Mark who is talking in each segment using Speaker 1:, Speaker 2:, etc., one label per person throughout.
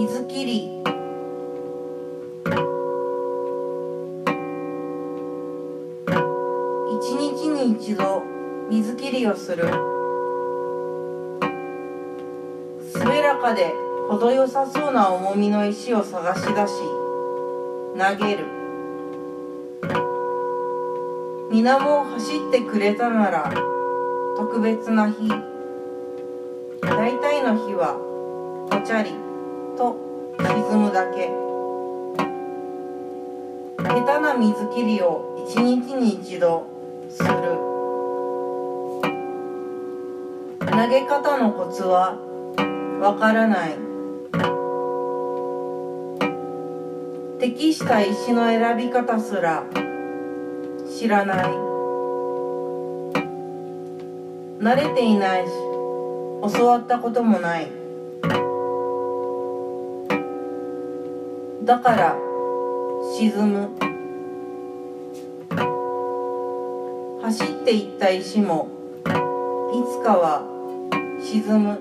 Speaker 1: 水切り。一日に一度水切りをする。滑らかで程よさそうな重みの石を探し出し投げる。水面を走ってくれたなら特別な日。大体の日はぽちゃり。と沈むだけ。下手な水切りを一日に一度する。投げ方のコツはわからない。適した石の選び方すら知らない。慣れていないし教わったこともない。だから沈む。走っていった石もいつかは沈む。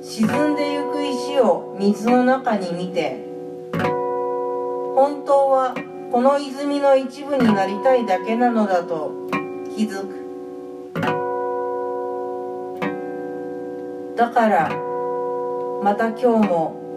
Speaker 1: 沈んでゆく石を水の中に見て本当はこの泉の一部になりたいだけなのだと気づく。だからまた今日も